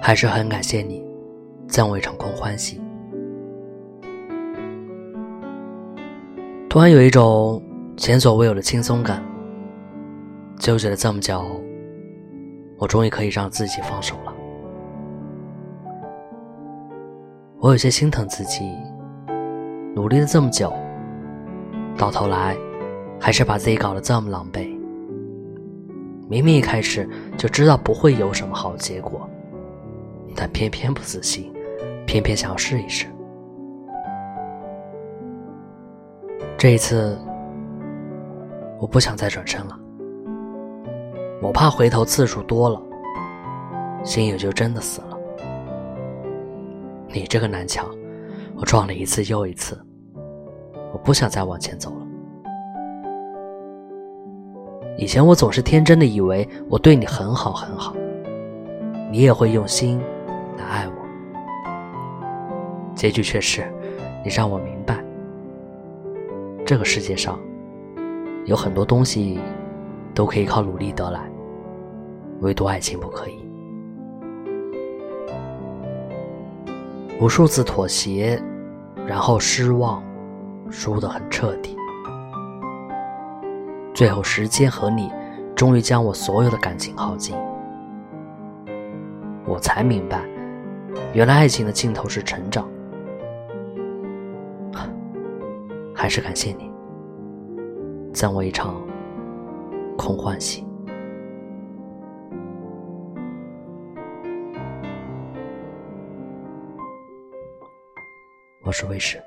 还是很感谢你，赠我一场空欢喜。突然有一种前所未有的轻松感。纠结了这么久，我终于可以让自己放手了。我有些心疼自己，努力了这么久，到头来还是把自己搞得这么狼狈。明明一开始就知道不会有什么好结果，但偏偏不死心，偏偏想要试一试。这一次，我不想再转身了。我怕回头次数多了，心也就真的死了。你这个南墙，我撞了一次又一次，我不想再往前走了。以前我总是天真的以为我对你很好很好，你也会用心来爱我。结局却是，你让我明白，这个世界上有很多东西。都可以靠努力得来，唯独爱情不可以。无数次妥协，然后失望，输得很彻底。最后，时间和你终于将我所有的感情耗尽，我才明白，原来爱情的尽头是成长。还是感谢你，赠我一场。空欢喜，我是卫士，